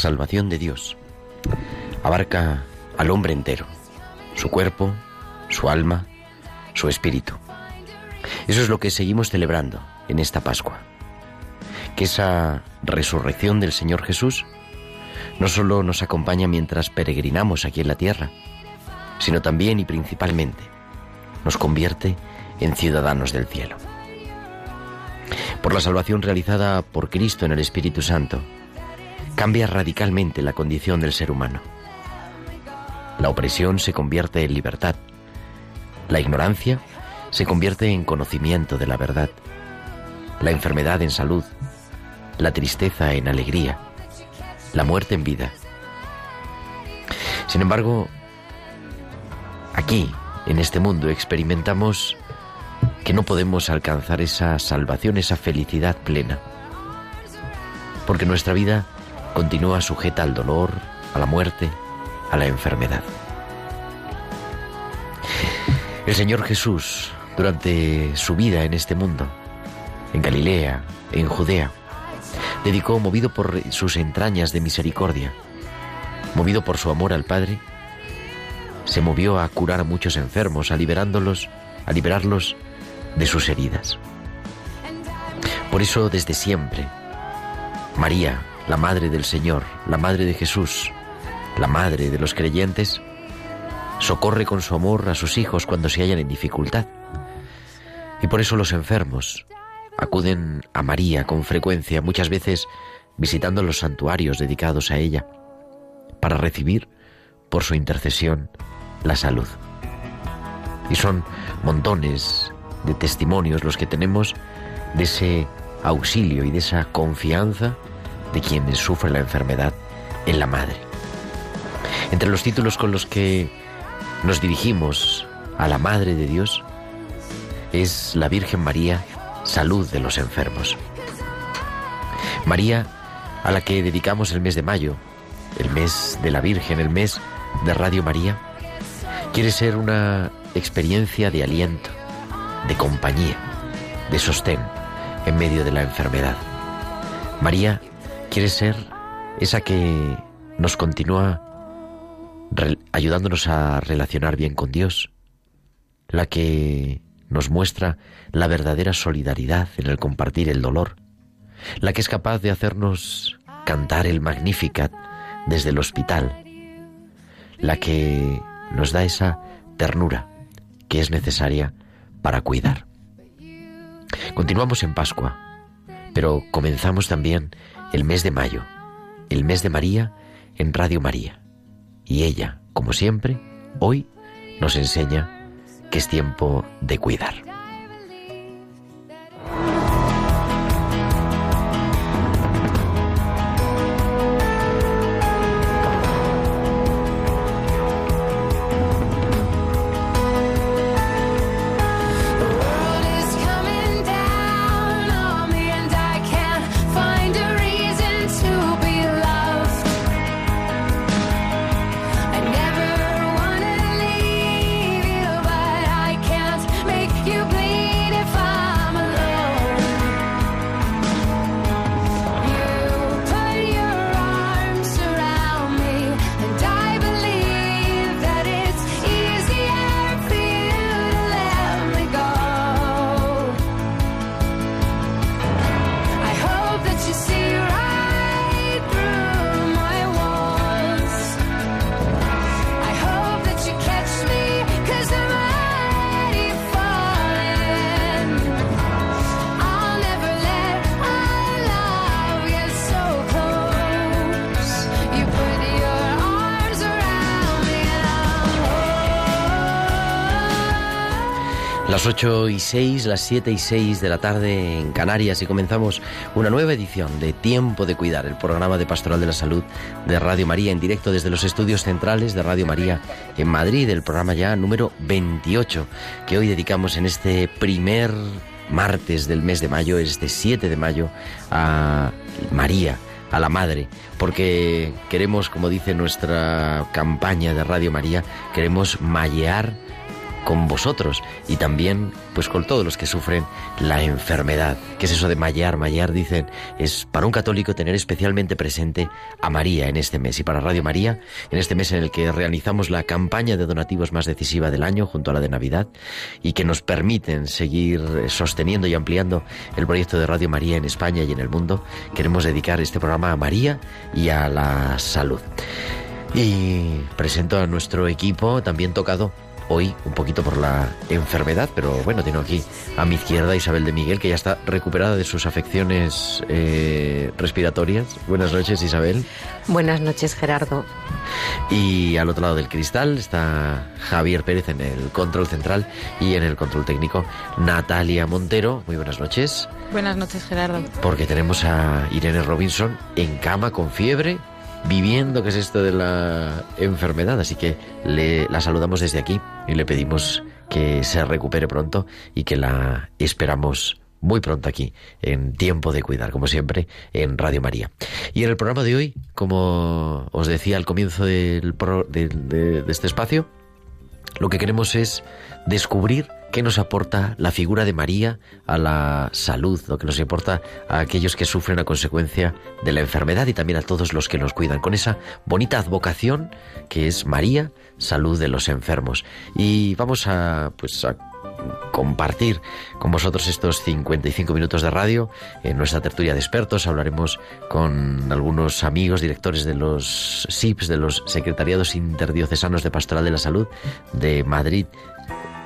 Salvación de Dios abarca al hombre entero, su cuerpo, su alma, su espíritu. Eso es lo que seguimos celebrando en esta Pascua. Que esa resurrección del Señor Jesús no solo nos acompaña mientras peregrinamos aquí en la tierra, sino también y principalmente nos convierte en ciudadanos del cielo. Por la salvación realizada por Cristo en el Espíritu Santo, cambia radicalmente la condición del ser humano. La opresión se convierte en libertad. La ignorancia se convierte en conocimiento de la verdad. La enfermedad en salud. La tristeza en alegría. La muerte en vida. Sin embargo, aquí, en este mundo, experimentamos que no podemos alcanzar esa salvación, esa felicidad plena. Porque nuestra vida continúa sujeta al dolor, a la muerte, a la enfermedad. El Señor Jesús, durante su vida en este mundo, en Galilea, en Judea, dedicó, movido por sus entrañas de misericordia, movido por su amor al Padre, se movió a curar a muchos enfermos, a liberándolos, a liberarlos de sus heridas. Por eso, desde siempre, María, la Madre del Señor, la Madre de Jesús, la Madre de los creyentes, socorre con su amor a sus hijos cuando se hallan en dificultad. Y por eso los enfermos acuden a María con frecuencia, muchas veces visitando los santuarios dedicados a ella, para recibir por su intercesión la salud. Y son montones de testimonios los que tenemos de ese auxilio y de esa confianza de quienes sufren la enfermedad en la madre. Entre los títulos con los que nos dirigimos a la Madre de Dios es la Virgen María, salud de los enfermos. María, a la que dedicamos el mes de mayo, el mes de la Virgen, el mes de Radio María, quiere ser una experiencia de aliento, de compañía, de sostén en medio de la enfermedad. María quiere ser esa que nos continúa ayudándonos a relacionar bien con Dios, la que nos muestra la verdadera solidaridad en el compartir el dolor, la que es capaz de hacernos cantar el Magnificat desde el hospital, la que nos da esa ternura que es necesaria para cuidar. Continuamos en Pascua, pero comenzamos también el mes de mayo, el mes de María en Radio María. Y ella, como siempre, hoy nos enseña que es tiempo de cuidar. 8 y 6, las 7 y 6 de la tarde en Canarias y comenzamos una nueva edición de Tiempo de Cuidar, el programa de Pastoral de la Salud de Radio María en directo desde los estudios centrales de Radio María en Madrid, el programa ya número 28 que hoy dedicamos en este primer martes del mes de mayo, este 7 de mayo, a María, a la Madre, porque queremos, como dice nuestra campaña de Radio María, queremos mallear con vosotros y también pues con todos los que sufren la enfermedad. ¿Qué es eso de mallar? Mallar, dicen, es para un católico tener especialmente presente a María en este mes y para Radio María, en este mes en el que realizamos la campaña de donativos más decisiva del año junto a la de Navidad y que nos permiten seguir sosteniendo y ampliando el proyecto de Radio María en España y en el mundo, queremos dedicar este programa a María y a la salud. Y presento a nuestro equipo también tocado hoy un poquito por la enfermedad, pero bueno, tengo aquí a mi izquierda Isabel de Miguel, que ya está recuperada de sus afecciones eh, respiratorias. Buenas noches, Isabel. Buenas noches, Gerardo. Y al otro lado del cristal está Javier Pérez en el control central y en el control técnico Natalia Montero. Muy buenas noches. Buenas noches, Gerardo. Porque tenemos a Irene Robinson en cama con fiebre viviendo qué es esto de la enfermedad. Así que le, la saludamos desde aquí y le pedimos que se recupere pronto y que la esperamos muy pronto aquí, en Tiempo de Cuidar, como siempre, en Radio María. Y en el programa de hoy, como os decía al comienzo del de este espacio, lo que queremos es descubrir ¿Qué nos aporta la figura de María a la salud? Lo que nos importa a aquellos que sufren a consecuencia de la enfermedad y también a todos los que nos cuidan, con esa bonita advocación que es María, salud de los enfermos. Y vamos a, pues, a compartir con vosotros estos 55 minutos de radio en nuestra tertulia de expertos. Hablaremos con algunos amigos, directores de los SIPs, de los Secretariados Interdiocesanos de Pastoral de la Salud de Madrid,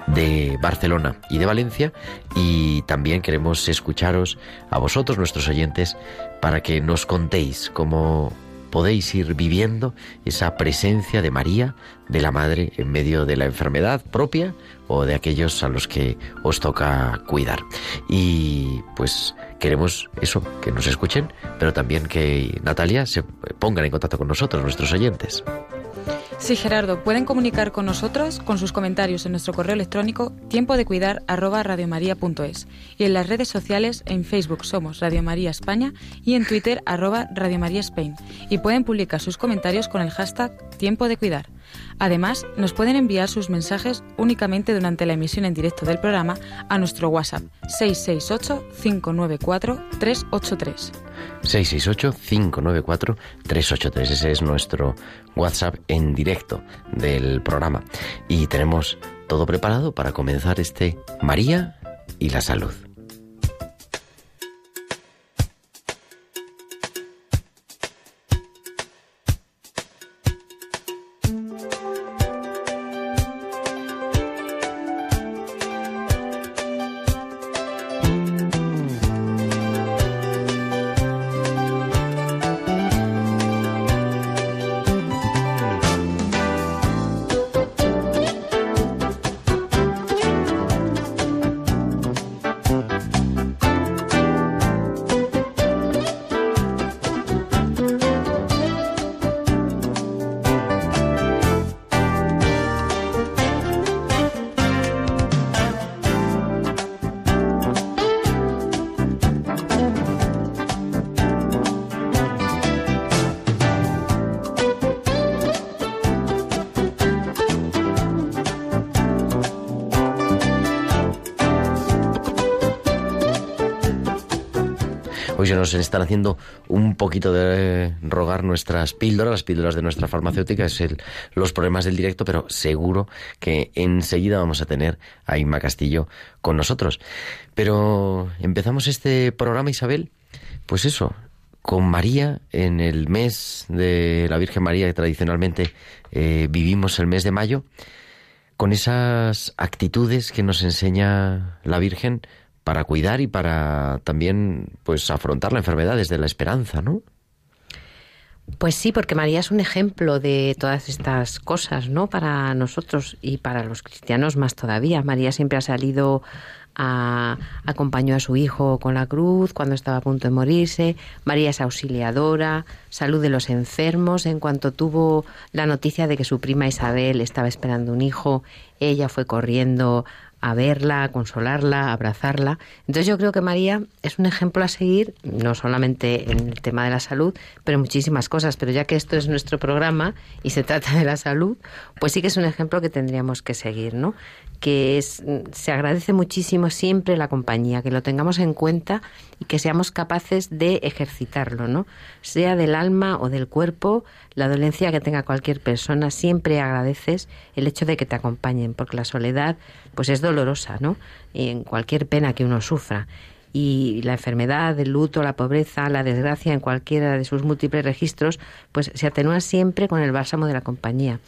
de Barcelona y de Valencia y también queremos escucharos a vosotros, nuestros oyentes, para que nos contéis cómo podéis ir viviendo esa presencia de María, de la Madre, en medio de la enfermedad propia o de aquellos a los que os toca cuidar. Y pues queremos eso, que nos escuchen, pero también que Natalia se pongan en contacto con nosotros, nuestros oyentes. Sí, Gerardo, pueden comunicar con nosotros con sus comentarios en nuestro correo electrónico tiempo de cuidar y en las redes sociales en Facebook somos Radio María España y en Twitter arroba Radio María Spain y pueden publicar sus comentarios con el hashtag tiempo de cuidar. Además, nos pueden enviar sus mensajes únicamente durante la emisión en directo del programa a nuestro WhatsApp 668-594-383. 668-594-383. Ese es nuestro WhatsApp en directo del programa. Y tenemos todo preparado para comenzar este María y la salud. Nos están haciendo un poquito de rogar nuestras píldoras, las píldoras de nuestra farmacéutica, es el, los problemas del directo, pero seguro que enseguida vamos a tener a Inma Castillo con nosotros. Pero empezamos este programa, Isabel, pues eso, con María en el mes de la Virgen María, que tradicionalmente eh, vivimos el mes de mayo, con esas actitudes que nos enseña la Virgen para cuidar y para también pues afrontar la enfermedad desde la esperanza, ¿no? Pues sí, porque María es un ejemplo de todas estas cosas, ¿no? Para nosotros y para los cristianos más todavía. María siempre ha salido a, acompañó a su hijo con la cruz cuando estaba a punto de morirse. María es auxiliadora, salud de los enfermos. En cuanto tuvo la noticia de que su prima Isabel estaba esperando un hijo, ella fue corriendo a verla, a consolarla, a abrazarla. Entonces yo creo que María es un ejemplo a seguir, no solamente en el tema de la salud, pero en muchísimas cosas. Pero ya que esto es nuestro programa y se trata de la salud, pues sí que es un ejemplo que tendríamos que seguir, ¿no? Que es, se agradece muchísimo siempre la compañía, que lo tengamos en cuenta y que seamos capaces de ejercitarlo, ¿no? Sea del alma o del cuerpo, la dolencia que tenga cualquier persona, siempre agradeces el hecho de que te acompañen, porque la soledad pues es dolorosa, ¿no? En cualquier pena que uno sufra. Y la enfermedad, el luto, la pobreza, la desgracia en cualquiera de sus múltiples registros, pues se atenúa siempre con el bálsamo de la compañía.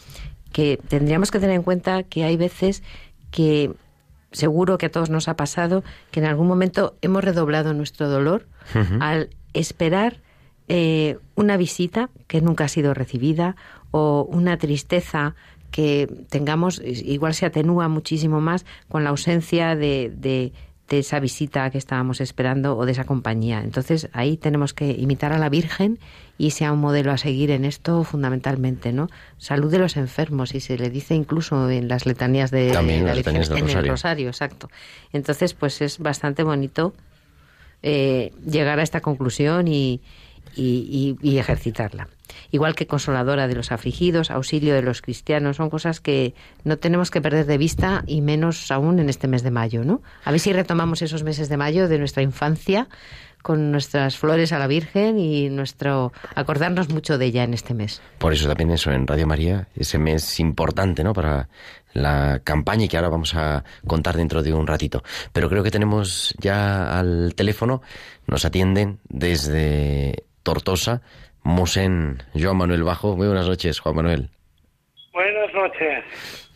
Que tendríamos que tener en cuenta que hay veces que seguro que a todos nos ha pasado que en algún momento hemos redoblado nuestro dolor al esperar eh, una visita que nunca ha sido recibida o una tristeza que tengamos, igual se atenúa muchísimo más con la ausencia de, de, esa visita que estábamos esperando o de esa compañía. Entonces ahí tenemos que imitar a la Virgen y sea un modelo a seguir en esto fundamentalmente, ¿no? Salud de los enfermos y se le dice incluso en las letanías de, la Virgen, en el rosario, exacto. Entonces pues es bastante bonito eh, llegar a esta conclusión y, y, ejercitarla. Igual que consoladora de los afligidos, auxilio de los cristianos, son cosas que no tenemos que perder de vista y menos aún en este mes de mayo, ¿no? A ver si retomamos esos meses de mayo de nuestra infancia con nuestras flores a la Virgen y nuestro acordarnos mucho de ella en este mes. Por eso también eso en Radio María, ese mes importante, ¿no? Para la campaña y que ahora vamos a contar dentro de un ratito. Pero creo que tenemos ya al teléfono, nos atienden desde Tortosa, Mosén Joan Manuel Bajo. Muy buenas noches, Juan Manuel. Buenas noches.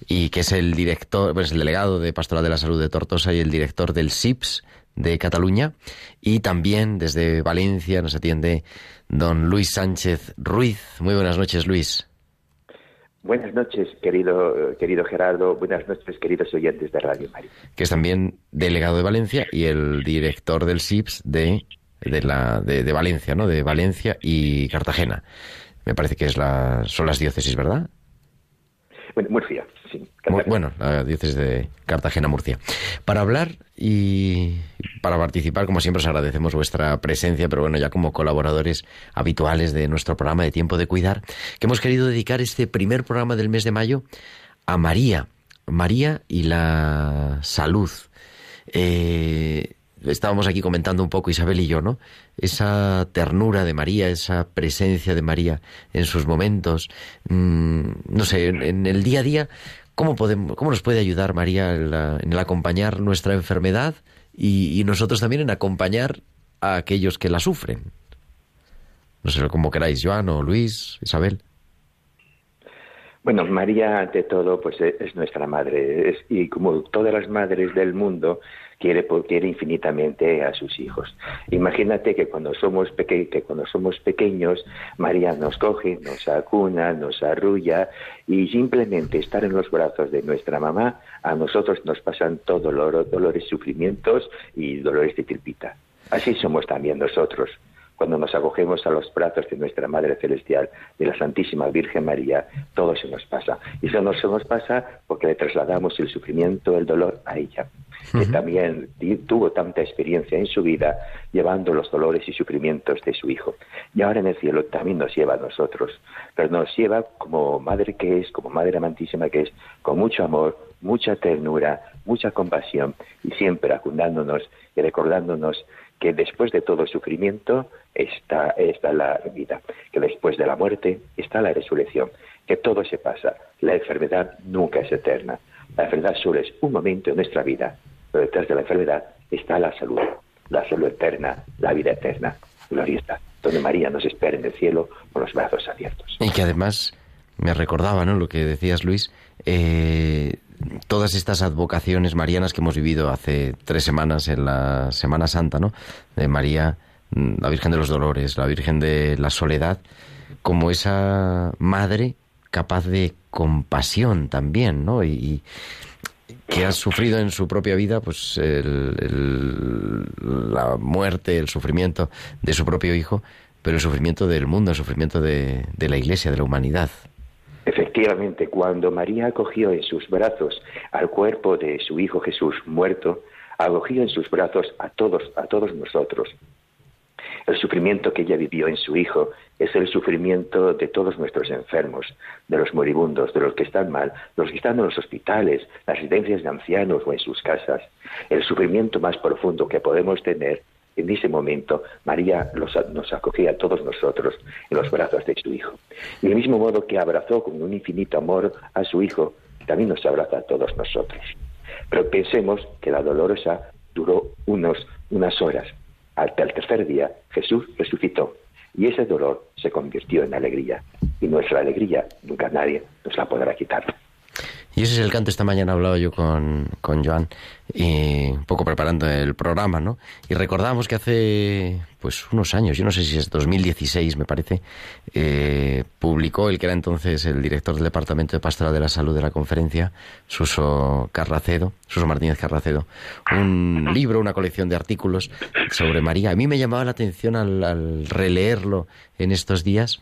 Y que es el director, pues el delegado de Pastoral de la Salud de Tortosa y el director del SIPS de Cataluña. Y también desde Valencia nos atiende don Luis Sánchez Ruiz. Muy buenas noches, Luis. Buenas noches, querido, querido Gerardo. Buenas noches, queridos oyentes de Radio María. Que es también delegado de Valencia y el director del SIPS de de, la, de, Valencia, ¿no? De Valencia y Cartagena. Me parece que es la, son las diócesis, ¿verdad? Bueno, Murcia, sí. Bueno, la diócesis de Cartagena-Murcia. Para hablar y para participar, como siempre, os agradecemos vuestra presencia, pero bueno, ya como colaboradores habituales de nuestro programa de Tiempo de Cuidar, que hemos querido dedicar este primer programa del mes de mayo a María. María y la salud. Eh, estábamos aquí comentando un poco Isabel y yo, ¿no? Esa ternura de María, esa presencia de María en sus momentos, mm, no sé, en, el día a día, ¿cómo, podemos, cómo nos puede ayudar María en, el acompañar nuestra enfermedad y, nosotros también en acompañar a aquellos que la sufren? No sé, como queráis, Joan o Luis, Isabel. Bueno, María, ante todo, pues es nuestra madre. y como todas las madres del mundo, quiere, quiere infinitamente a sus hijos. Imagínate que cuando somos, peque que cuando somos pequeños, María nos coge, nos acuna, nos arrulla y simplemente estar en los brazos de nuestra mamá, a nosotros nos pasan todo dolor, dolores, sufrimientos y dolores de tripita. Así somos también nosotros cuando nos acogemos a los brazos de nuestra Madre Celestial, de la Santísima Virgen María, todo se nos pasa. Y eso no se nos pasa porque le trasladamos el sufrimiento, el dolor a ella, que también tuvo tanta experiencia en su vida llevando los dolores y sufrimientos de su Hijo. Y ahora en el cielo también nos lleva a nosotros, pero nos lleva como Madre que es, como Madre amantísima que es, con mucho amor, mucha ternura, mucha compasión y siempre acundándonos y recordándonos que después de todo sufrimiento está, está la vida, que después de la muerte está la resurrección, que todo se pasa. La enfermedad nunca es eterna. La enfermedad solo es un momento en nuestra vida, pero detrás de la enfermedad está la salud, la salud eterna, la vida eterna. Gloria está, donde María nos espera en el cielo con los brazos abiertos. Y que además me recordaba, ¿no? Lo que decías, Luis, eh, todas estas advocaciones marianas que hemos vivido hace tres semanas en la Semana Santa, ¿no? De María, mm, la Virgen de los Dolores, la Virgen de la Soledad, como esa madre capaz de compasión también, ¿no? Y, que ha sufrido en su propia vida pues la muerte, el sufrimiento de su propio hijo, pero el sufrimiento del mundo, el sufrimiento de, de la Iglesia, de la humanidad. Efectivamente, cuando María acogió en sus brazos al cuerpo de su Hijo Jesús muerto, acogió en sus brazos a todos, a todos nosotros. El sufrimiento que ella vivió en su Hijo es el sufrimiento de todos nuestros enfermos, de los moribundos, de los que están mal, de los que están en los hospitales, las residencias de ancianos o en sus casas. El sufrimiento más profundo que podemos tener en ese momento, María nos acogía a todos nosotros en los brazos de su Hijo. Del mismo modo que abrazó con un infinito amor a su Hijo, también nos abraza a todos nosotros. Pero pensemos que la dolorosa duró unos, unas horas. Hasta el tercer día Jesús resucitó y ese dolor se convirtió en alegría. Y nuestra alegría nunca nadie nos la podrá quitar. Y ese es el canto. Esta mañana hablaba yo con, con Joan, y un poco preparando el programa, ¿no? Y recordábamos que hace, pues, unos años, yo no sé si es 2016, me parece, eh, publicó el que era entonces el director del Departamento de Pastoral de la Salud de la conferencia, Suso Carracedo, Suso Martínez Carracedo, un libro, una colección de artículos sobre María. A mí me llamaba la atención al, al releerlo en estos días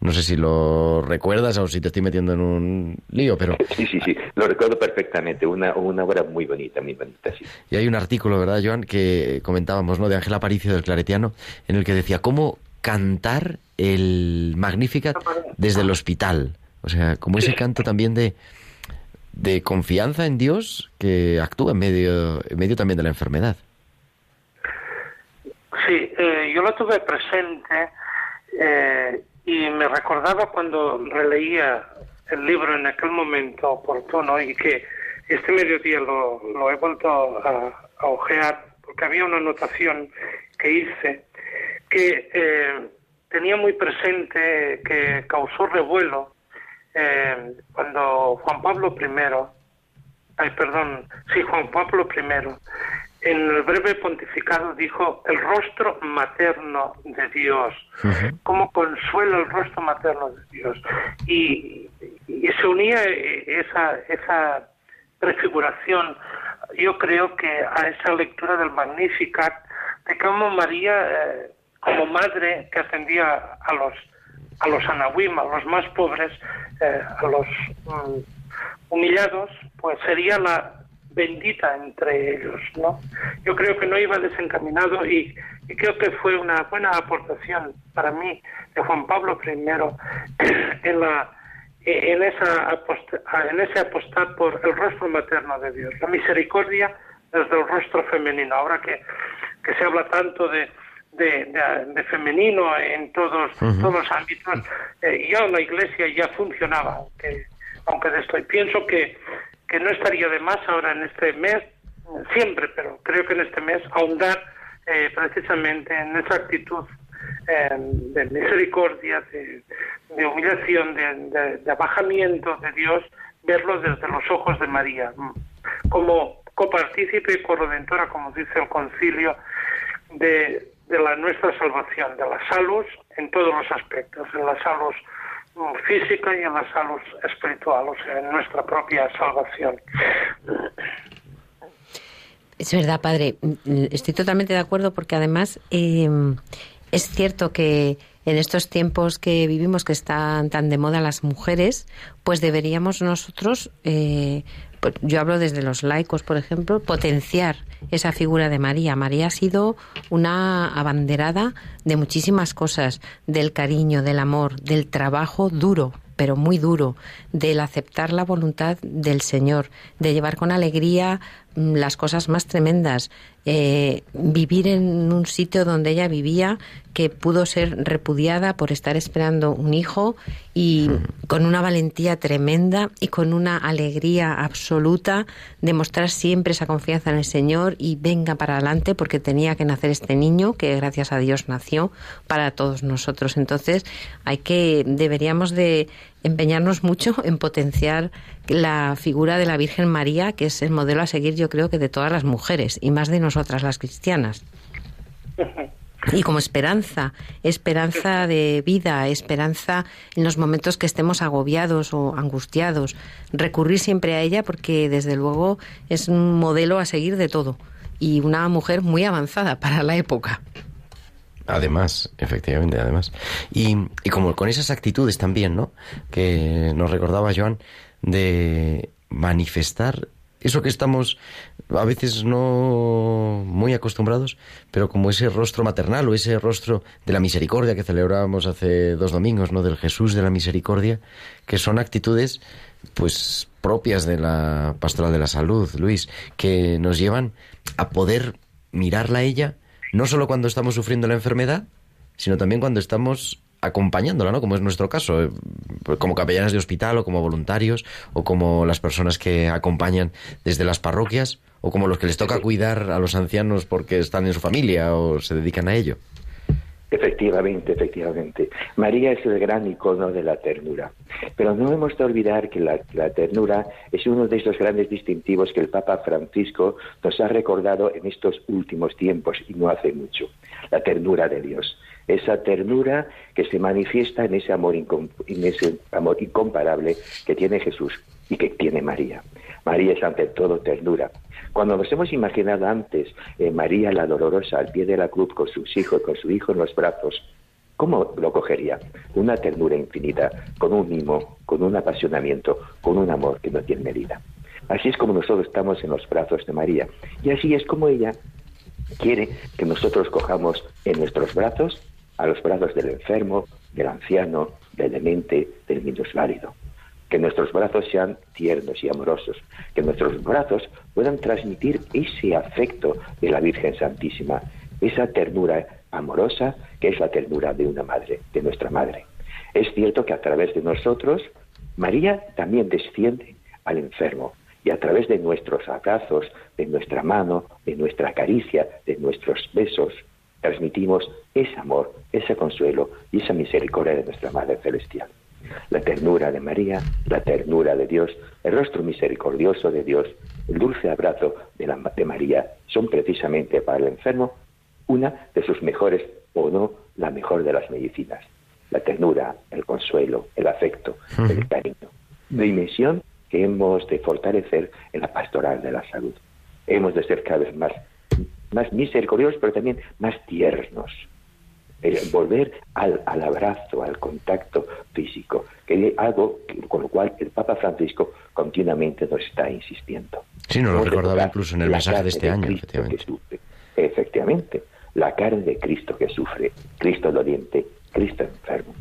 no sé si lo recuerdas o si te estoy metiendo en un lío, pero... Sí, sí, sí, lo recuerdo perfectamente, una, una obra muy bonita, muy bonita, sí. Y hay un artículo, ¿verdad, Joan, que comentábamos, ¿no?, de Ángela Aparicio del Claretiano, en el que decía cómo cantar el Magnificat desde el hospital. O sea, como ese canto también de, de confianza en Dios que actúa en medio, en medio también de la enfermedad. Sí, eh, yo lo tuve presente eh, y me recordaba cuando releía el libro en aquel momento oportuno y que este mediodía lo, lo he vuelto a, ojear porque había una anotación que hice que eh, tenía muy presente que causó revuelo eh, cuando Juan Pablo I, ay perdón, sí Juan Pablo I en el breve pontificado dijo el rostro materno de Dios, cómo consuela el rostro materno de Dios. Y, se unía esa, esa prefiguración, yo creo que a esa lectura del Magnificat, de cómo María, eh, como madre que atendía a los a los anahuim, a los más pobres, eh, a los mm, humillados, pues sería la bendita entre ellos, ¿no? Yo creo que no iba desencaminado y, creo que fue una buena aportación para mí de Juan Pablo I en la en esa en ese apostar por el rostro materno de Dios, la misericordia desde el rostro femenino. Ahora que, que se habla tanto de, de, femenino en todos, todos los ámbitos, eh, ya la iglesia ya funcionaba, aunque, aunque de esto. Y pienso que que no estaría de más ahora en este mes, siempre, pero creo que en este mes, ahondar eh, precisamente en esa actitud eh, de misericordia, de, humillación, de, de, abajamiento de Dios, verlo desde los ojos de María, como copartícipe y corredentora, como dice el concilio, de, de la nuestra salvación, de la salud en todos los aspectos, en la salud física y en la salud espiritual, o sea, en nuestra propia salvación. Es verdad, padre. Estoy totalmente de acuerdo porque además em, es cierto que en estos tiempos que vivimos, que están tan de moda las mujeres, pues deberíamos nosotros eh, yo hablo desde los laicos, por ejemplo, potenciar esa figura de María. María ha sido una abanderada de muchísimas cosas, del cariño, del amor, del trabajo duro, pero muy duro, del aceptar la voluntad del Señor, de llevar con alegría mm, las cosas más tremendas, eh, vivir en un sitio donde ella vivía que pudo ser repudiada por estar esperando un hijo y con una valentía tremenda y con una alegría absoluta de mostrar siempre esa confianza en el Señor y venga para adelante porque tenía que nacer este niño que gracias a Dios nació para todos nosotros. Entonces hay que deberíamos de empeñarnos mucho en potenciar la figura de la Virgen María, que es el modelo a seguir yo creo que de todas las mujeres y más de nosotras las cristianas. y como esperanza, esperanza de vida, esperanza en los momentos que estemos agobiados o angustiados, recurrir siempre a ella porque desde luego es un modelo a seguir de todo y una mujer muy avanzada para la época. Además, efectivamente, además. Y, y como con esas actitudes también, ¿no? Que nos recordaba Joan, de manifestar eso que estamos a veces no muy acostumbrados, pero como ese rostro maternal o ese rostro de la misericordia que celebrábamos hace dos domingos, ¿no? Del Jesús de la misericordia, que son actitudes pues propias de la pastoral de la salud, Luis, que nos llevan a poder mirarla a ella no solo cuando estamos sufriendo la enfermedad, sino también cuando estamos acompañándola, ¿no? Como es nuestro caso, eh, como capellanes de hospital o como voluntarios o como las personas que acompañan desde las parroquias o como los que les toca cuidar a los ancianos porque están en su familia o se dedican a ello. Efectivamente, efectivamente. María es el gran icono de la ternura. Pero no hemos de olvidar que la, la, ternura es uno de esos grandes distintivos que el Papa Francisco nos ha recordado en estos últimos tiempos y no hace mucho. La ternura de Dios esa ternura que se manifiesta en ese amor, en ese amor incomparable que tiene Jesús y que tiene María. María es ante todo ternura. Cuando nos hemos imaginado antes eh, María la dolorosa al pie de la cruz con sus hijos, con su hijo en los brazos, ¿cómo lo cogería? Una ternura infinita, con un mimo, con un apasionamiento, con un amor que no tiene medida. Así es como nosotros estamos en los brazos de María. Y así es como ella quiere que nosotros cojamos en nuestros brazos a los brazos del enfermo, del anciano, del demente, del minusválido. Que nuestros brazos sean tiernos y amorosos, que nuestros brazos puedan transmitir ese afecto de la Virgen Santísima, esa ternura amorosa que es la ternura de una madre, de nuestra madre. Es cierto que a través de nosotros, María también desciende al enfermo y a través de nuestros abrazos, de nuestra mano, de nuestra caricia, de nuestros besos, transmitimos ese amor, ese consuelo y esa misericordia de nuestra Madre Celestial. La ternura de María, la ternura de Dios, el rostro misericordioso de Dios, el dulce abrazo de, la, de María son precisamente para el enfermo una de sus mejores o no la mejor de las medicinas. La ternura, el consuelo, el afecto, el cariño. Dimensión que hemos de fortalecer en la pastoral de la salud. Hemos de ser cada vez más más misericordiosos, pero también más tiernos. volver al, al, abrazo, al contacto físico, que es algo con lo cual el Papa Francisco continuamente nos está insistiendo. Sí, nos lo recordaba incluso en el mensaje de este año, efectivamente. efectivamente, la carne de Cristo que sufre, Cristo doliente, Cristo enfermo.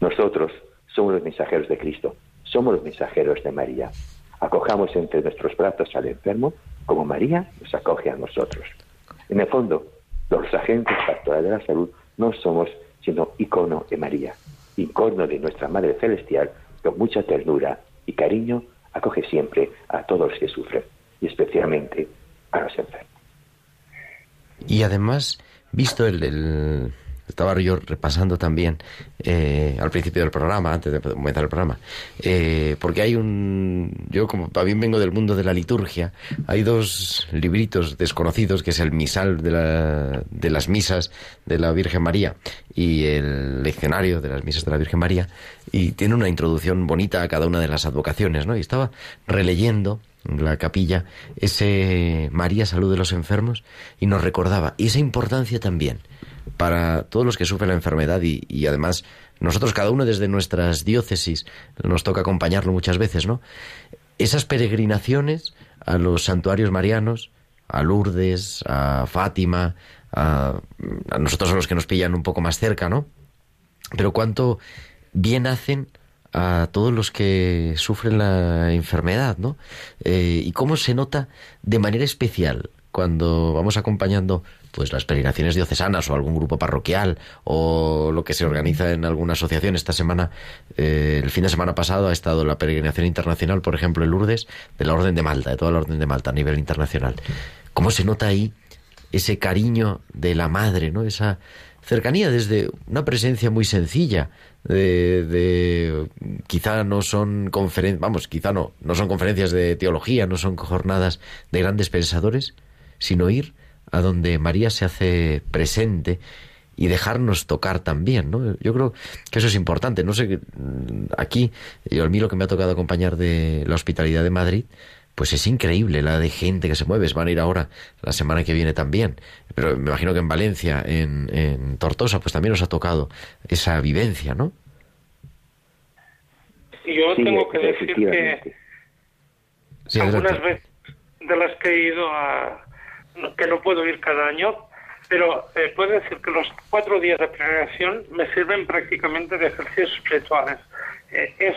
Nosotros somos los mensajeros de Cristo, somos los mensajeros de María. Acojamos entre nuestros brazos al enfermo como María nos acoge a nosotros. En el fondo, los agentes pastorales de la salud no somos sino icono de María, icono de nuestra Madre Celestial, con mucha ternura y cariño acoge siempre a todos los que sufren, y especialmente a los enfermos. Y además, visto el estaba yo repasando también eh, al principio del programa, antes de comenzar el programa, eh, porque hay un, yo como también vengo del mundo de la liturgia, hay dos libritos desconocidos, que es el misal de, la, de las misas de la Virgen María y el leccionario de las misas de la Virgen María, y tiene una introducción bonita a cada una de las advocaciones, ¿no? Y estaba releyendo la capilla ese María salud de los enfermos y nos recordaba y esa importancia también para todos los que sufren la enfermedad y, además nosotros cada uno desde nuestras diócesis nos toca acompañarlo muchas veces, ¿no? Esas peregrinaciones a los santuarios marianos, a Lourdes, a Fátima, a, a nosotros a los que nos pillan un poco más cerca, ¿no? Pero cuánto bien hacen a todos los que sufren la enfermedad, ¿no? Eh, y cómo se nota de manera especial cuando vamos acompañando pues las peregrinaciones diocesanas o algún grupo parroquial o lo que se organiza en alguna asociación. Esta semana, eh, el fin de semana pasado, ha estado la peregrinación internacional, por ejemplo, en Lourdes, de la Orden de Malta, de toda la Orden de Malta a nivel internacional. ¿Cómo se nota ahí ese cariño de la madre, ¿no? Esa cercanía desde una presencia muy sencilla, de, de, quizá no son conferencias, vamos, quizá no, no son conferencias de teología, no son jornadas de grandes pensadores, sino ir a donde María se hace presente y dejarnos tocar también, ¿no? Yo creo que eso es importante. No sé, mm, aquí, yo, a mí lo que me ha tocado acompañar de la hospitalidad de Madrid, pues es increíble la de gente que se mueve. Van a ir ahora la semana que viene también. Pero me imagino que en Valencia, en, en Tortosa, pues también nos ha tocado esa vivencia, ¿no? Yo tengo que decir que Sí, algunas veces de las que he ido a que no puedo ir cada año pero eh, puedo decir que los cuatro días de peregrinación me sirven prácticamente de ejercicios espirituales Eh, es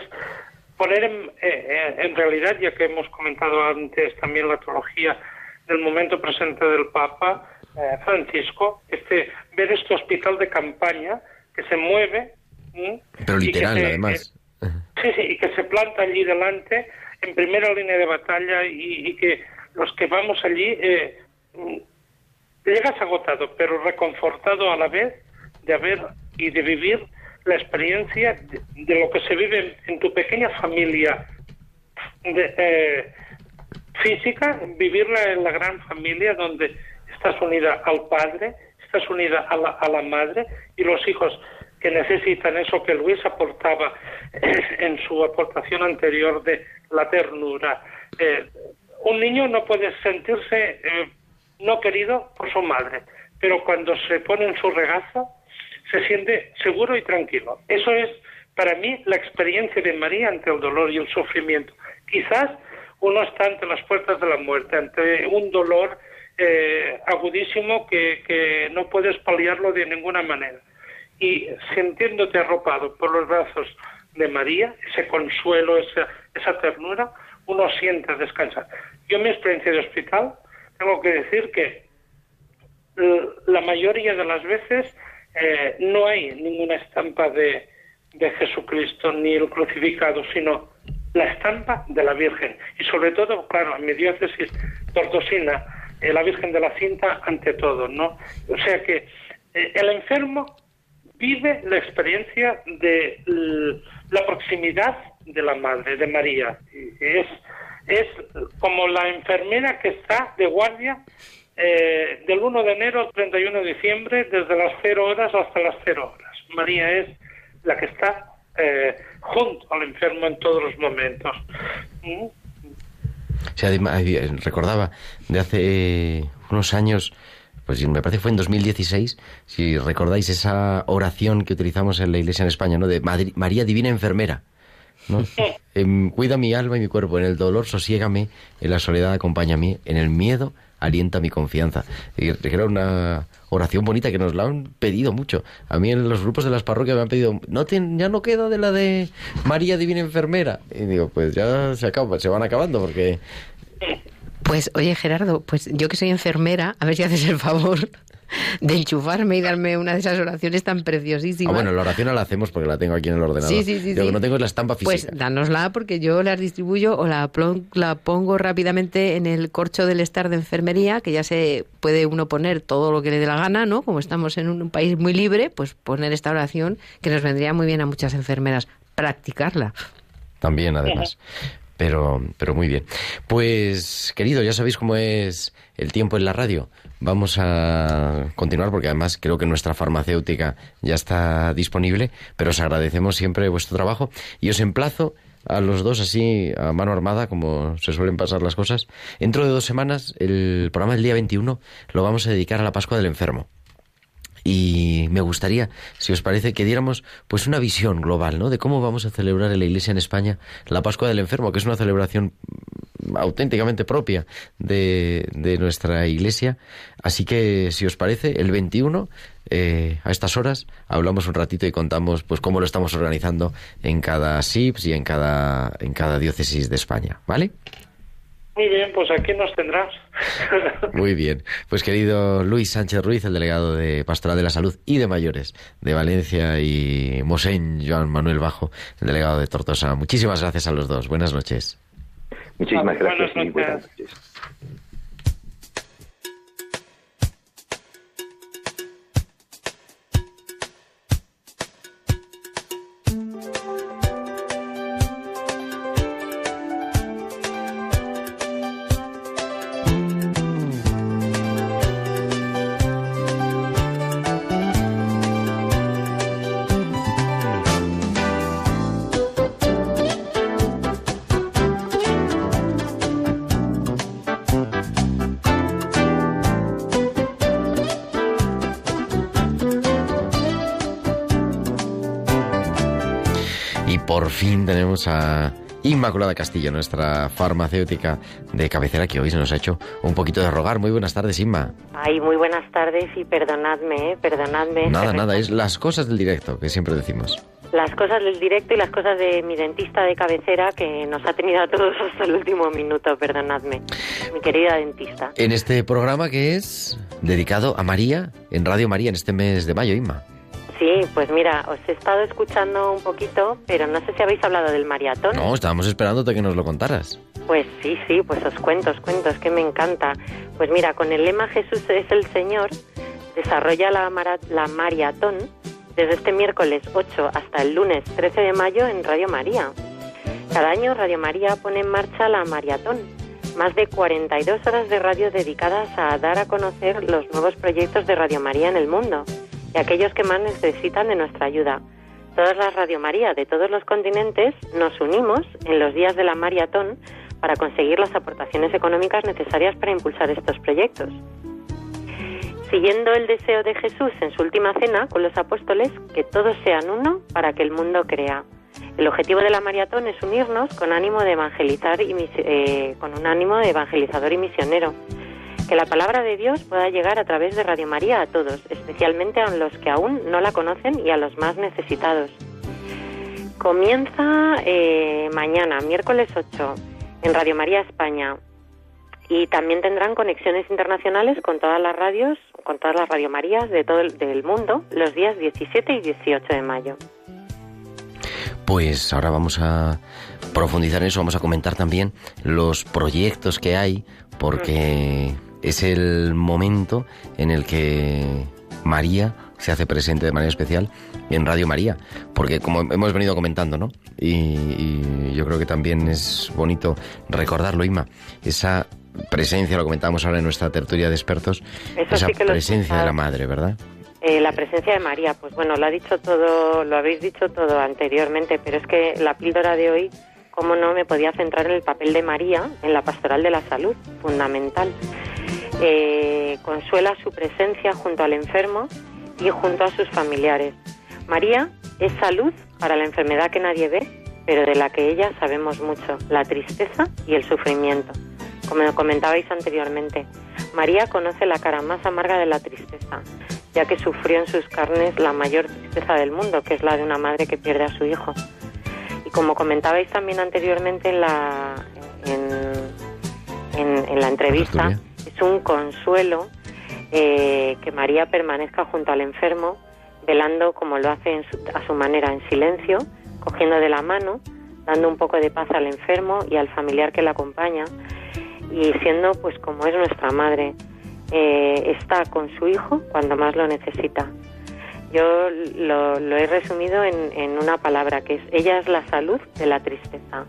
poner en, eh, eh, en realidad ya que hemos comentado antes también la teología del momento presente del Papa eh, Francisco este ver este hospital de campaña que se mueve. Pero literal, se- además. Sí, sí, y que se planta allí delante, en primera línea de batalla, y, y que los que vamos allí eh, llegas agotado, pero reconfortado a la vez de haber y de vivir la experiencia de, lo que se vive en, tu pequeña familia eh, física, vivirla en la gran familia donde estás unida al padre, estás unida a la, a la madre y los hijos que necesitan eso que Luis aportaba en su aportación anterior de la ternura. Eh, un niño no puede sentirse eh, no querido por su madre, pero cuando se pone en su regazo se siente seguro y tranquilo. Eso es para mí la experiencia de María ante el dolor y el sufrimiento. Quizás uno está ante las puertas de la muerte, ante un dolor eh, agudísimo que, no puedes paliarlo de ninguna manera. Y sintiéndote arropado por los brazos de María, ese consuelo, esa, esa ternura, uno siente descansar. Yo mi experiencia de hospital tengo que decir que l- la mayoría de las veces eh, no hay ninguna estampa de, de Jesucristo ni el crucificado, sino la estampa de la Virgen. Y sobre todo, claro, en mi diócesis tortosina, eh, la Virgen de la Cinta ante todo, ¿no? O sea que eh, el enfermo vive la experiencia de la proximidad de la Madre, de María. Y Es, es como la enfermera que está de guardia eh, del 1 de enero al 31 de diciembre, desde las 0 horas hasta las 0 horas. María es la que está eh, junto al enfermo en todos los momentos. ¿Mm? Eh, recordaba de hace unos años, pues me parece que fue en 2016, si recordáis esa oración que utilizamos en la iglesia en España, ¿no? De María Divina Enfermera. ¿No? Em, cuida mi alma y mi cuerpo, en el dolor sosiégame, en la soledad acompáñame, en el miedo alienta mi confianza. Y era una oración bonita que nos la han pedido mucho. A mí en los grupos de las parroquias me han pedido, no tien- ya no queda de la de María Divina Enfermera. Y digo, pues ya se acaba, se van acabando porque Pues oye Gerardo, pues yo que soy enfermera, a ver si haces el favor de enchufarme y darme una de esas oraciones tan Ah, preciosísimas. bueno, la oración la hacemos porque la tengo aquí en el ordenador. Sí, sí, sí, Lo sí. que no tengo es la estampa Pues física. dánosla porque yo las distribuyo o la, la pongo rápidamente en el corcho del estar de enfermería, que ya se puede uno poner todo lo que le dé la gana, ¿no? Como estamos en un país muy libre, pues poner esta oración que nos vendría muy bien a muchas enfermeras practicarla. También, además. Pero, pero muy bien. Pues, querido, ya sabéis cómo es el tiempo en la radio. Vamos a continuar porque además creo que nuestra farmacéutica ya está disponible, pero os agradecemos siempre vuestro trabajo y os emplazo a los dos así a mano armada, como se suelen pasar las cosas. Dentro de dos semanas, el programa del día 21 lo vamos a dedicar a la Pascua del Enfermo. Y me gustaría, si os parece, que diéramos pues una visión global, ¿no? De cómo vamos a celebrar en la Iglesia en España la Pascua del Enfermo, que es una celebración mm, auténticamente propia de, de nuestra Iglesia. Así que, si os parece, el 21, eh, a estas horas, hablamos un ratito y contamos pues cómo lo estamos organizando en cada SIPS y en cada, en cada diócesis de España, ¿vale? Muy bien, pues aquí nos tendrás. Muy bien. Pues querido Luis Sánchez Ruiz, el delegado de Pastoral de la Salud y de Mayores de Valencia y Mosén Joan Manuel Bajo, el delegado de Tortosa. Muchísimas gracias a los dos. Buenas noches. Muchísimas Buenas gracias y buenas noches. Inmaculada Castillo, nuestra farmacéutica de cabecera, que hoy se nos ha hecho un poquito de rogar. Muy buenas tardes, Inma. Ay, muy buenas tardes y perdonadme, ¿eh? perdonadme. Nada, nada, es las cosas del directo que siempre decimos. Las cosas del directo y las cosas de mi dentista de cabecera que nos ha tenido a todos hasta el último minuto, perdonadme. Mi querida dentista. En este programa que es dedicado a María, en Radio María, en este mes de mayo, Inma. Sí, pues mira, os he estado escuchando un poquito, pero no sé si habéis hablado del maratón. No, estábamos esperándote que nos lo contaras. Pues sí, sí, pues os cuento, os cuento, es que me encanta. Pues mira, con el lema Jesús es el Señor, desarrolla la, mara- la maratón desde este miércoles 8 hasta el lunes 13 de mayo en Radio María. Cada año Radio María pone en marcha la maratón, más de 42 horas de radio dedicadas a dar a conocer los nuevos proyectos de Radio María en el mundo y aquellos que más necesitan de nuestra ayuda. Todas las Radio María de todos los continentes nos unimos en los días de la maratón para conseguir las aportaciones económicas necesarias para impulsar estos proyectos. Siguiendo el deseo de Jesús en su última cena con los apóstoles, que todos sean uno para que el mundo crea. El objetivo de la maratón es unirnos con ánimo de evangelizar y eh, con un ánimo de evangelizador y misionero. Que la palabra de Dios pueda llegar a través de Radio María a todos, especialmente a los que aún no la conocen y a los más necesitados. Comienza eh, mañana, miércoles 8, en Radio María España. Y también tendrán conexiones internacionales con todas las radios, con todas las Radio Marías de todo el del mundo, los días 17 y 18 de mayo. Pues ahora vamos a profundizar en eso, vamos a comentar también los proyectos que hay, porque es el momento en el que María se hace presente de manera especial en Radio María, porque como hemos venido comentando, ¿no? Y, y yo creo que también es bonito recordarlo, Inma, esa presencia, lo comentábamos ahora en nuestra tertulia de expertos, Eso esa sí presencia de la madre, ¿verdad? Eh, la presencia de María, pues bueno, lo ha dicho todo, lo habéis dicho todo anteriormente, pero es que la píldora de hoy, como no, me podía centrar en el papel de María en la pastoral de la salud, fundamental. Eh, consuela su presencia junto al enfermo y junto a sus familiares. María es salud para la enfermedad que nadie ve, pero de la que ella sabemos mucho, la tristeza y el sufrimiento. Como comentabais anteriormente, María conoce la cara más amarga de la tristeza, ya que sufrió en sus carnes la mayor tristeza del mundo, que es la de una madre que pierde a su hijo. Y como comentabais también anteriormente en la, en, en- en la entrevista, es un consuelo eh, que María permanezca junto al enfermo, velando como lo hace en su- a su manera, en silencio, cogiendo de la mano, dando un poco de paz al enfermo y al familiar que la acompaña, y siendo pues como es nuestra madre, eh, está con su hijo cuando más lo necesita. Yo lo, lo he resumido en, en una palabra, que es ella es la salud de la tristeza.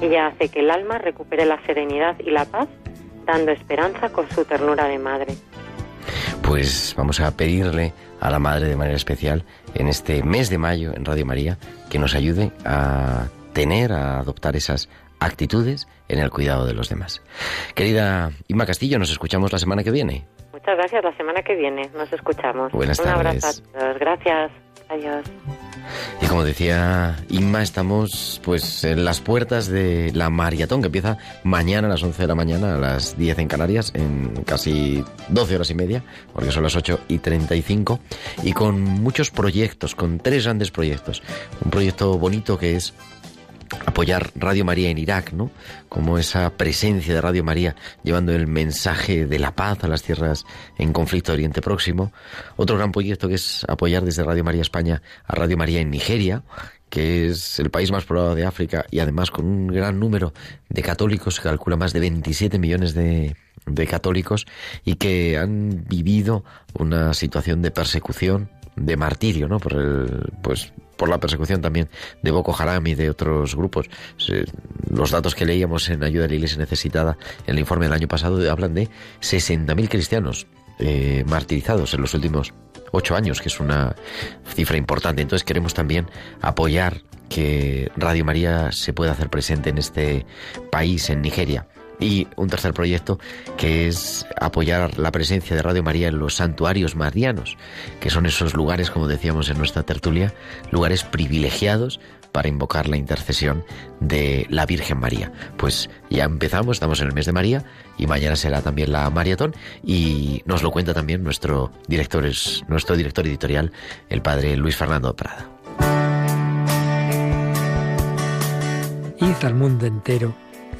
Ella hace que el alma recupere la serenidad y la paz, dando esperanza con su ternura de madre. Pues vamos a pedirle a la Madre de manera especial en este mes de mayo en Radio María que nos ayude a tener, a adoptar esas actitudes en el cuidado de los demás. Querida Inma Castillo, nos escuchamos la semana que viene. Muchas gracias. La semana que viene nos escuchamos. Buenas Un abrazo a todos. Gracias. Adiós. Y como decía Inma, estamos pues en las puertas de la maratón que empieza mañana a las 11 de la mañana, a las 10 en Canarias, en casi 12 horas y media, porque son las 8 y 35, y con muchos proyectos, con tres grandes proyectos. Un proyecto bonito que es apoyar Radio María en Irak, ¿no? Como esa presencia de Radio María llevando el mensaje de la paz a las tierras en conflicto Oriente Próximo. Otro gran proyecto que es apoyar desde Radio María España a Radio María en Nigeria, que es el país más poblado de África y además con un gran número de católicos, se calcula más de 27 millones de, de católicos y que han vivido una situación de persecución, de martirio, ¿no? Por el, pues por la persecución también de Boko Haram y de otros grupos. Los datos que leíamos en Ayuda a la Iglesia Necesitada en el informe del año pasado hablan de 60.000 cristianos eh, martirizados en los últimos ocho años, que es una cifra importante. Entonces queremos también apoyar que Radio María se pueda hacer presente en este país, en Nigeria. Y un tercer proyecto que es apoyar la presencia de Radio María en los santuarios marianos, que son esos lugares, como decíamos en nuestra tertulia, lugares privilegiados para invocar la intercesión de la Virgen María. Pues ya empezamos, estamos en el mes de María y mañana será también la maratón y nos lo cuenta también nuestro director, es, nuestro director editorial, el padre Luis Fernando Prada. Al mundo entero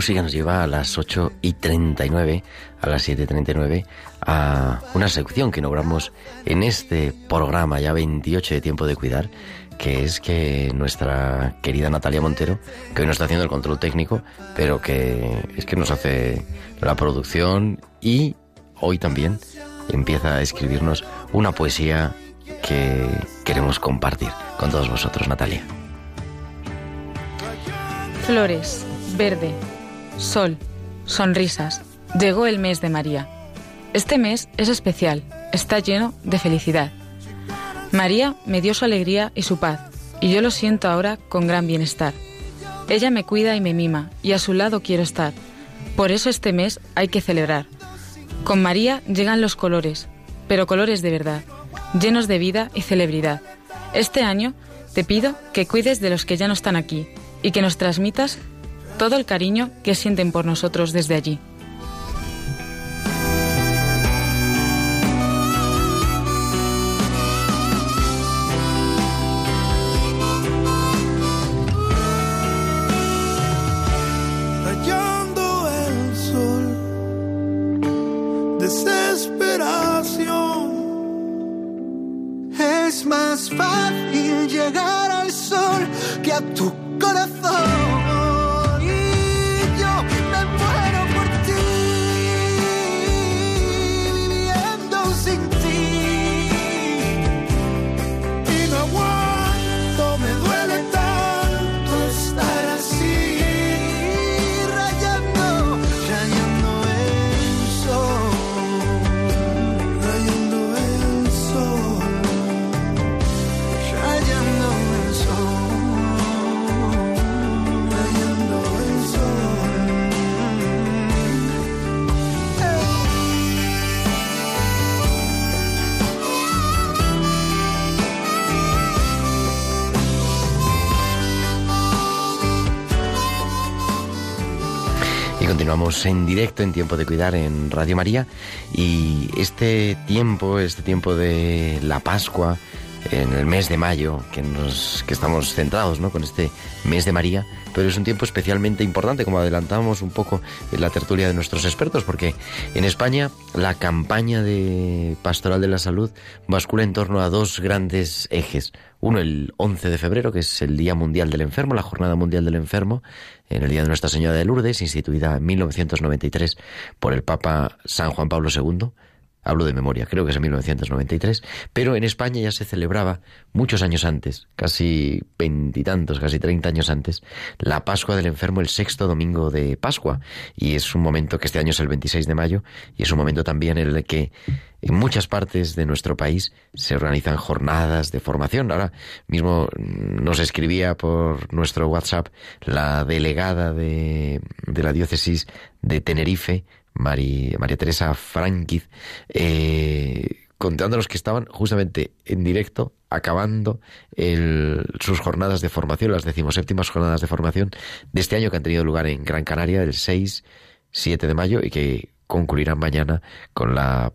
Música nos lleva a las 8 y 39, a las 7 y 39, a una sección que inauguramos en este programa ya 28 de Tiempo de Cuidar, que es que nuestra querida Natalia Montero, que hoy no está haciendo el control técnico, pero que es que nos hace la producción y hoy también empieza a escribirnos una poesía que queremos compartir con todos vosotros, Natalia. Flores, verde, sol, sonrisas. Llegó el mes de María. Este mes es especial, está lleno de felicidad. María me dio su alegría y su paz, y yo lo siento ahora con gran bienestar. Ella me cuida y me mima, y a su lado quiero estar. Por eso este mes hay que celebrar. Con María llegan los colores, pero colores de verdad, llenos de vida y celebridad. Este año te pido que cuides de los que ya no están aquí y que nos transmitas todo el cariño que sienten por nosotros desde allí. En directo en Tiempo de Cuidar en Radio María. Y este tiempo, este tiempo de la Pascua, en el mes de mayo, que, nos, que estamos centrados ¿no? con este mes de María, pero es un tiempo especialmente importante, como adelantamos un poco en la tertulia de nuestros expertos, porque en España la campaña de Pastoral de la Salud bascula en torno a dos grandes ejes. Uno, el 11 de febrero, que es el Día Mundial del Enfermo, la Jornada Mundial del Enfermo, en el Día de Nuestra Señora de Lourdes, instituida en 1993 por el Papa San Juan Pablo II hablo de memoria, creo que es en 1993, pero en España ya se celebraba muchos años antes, casi veintitantos, casi treinta años antes, la Pascua del Enfermo el sexto domingo de Pascua, y es un momento que este año es el 26 de mayo, y es un momento también en el que en muchas partes de nuestro país se organizan jornadas de formación. Ahora mismo nos escribía por nuestro WhatsApp la delegada de, de la diócesis de Tenerife, María, Teresa Franquiz, eh, contándonos que estaban justamente en directo acabando sus jornadas de formación, las decimoséptimas jornadas de formación de este año que han tenido lugar en Gran Canaria el 6, 7 de mayo y que concluirán mañana con la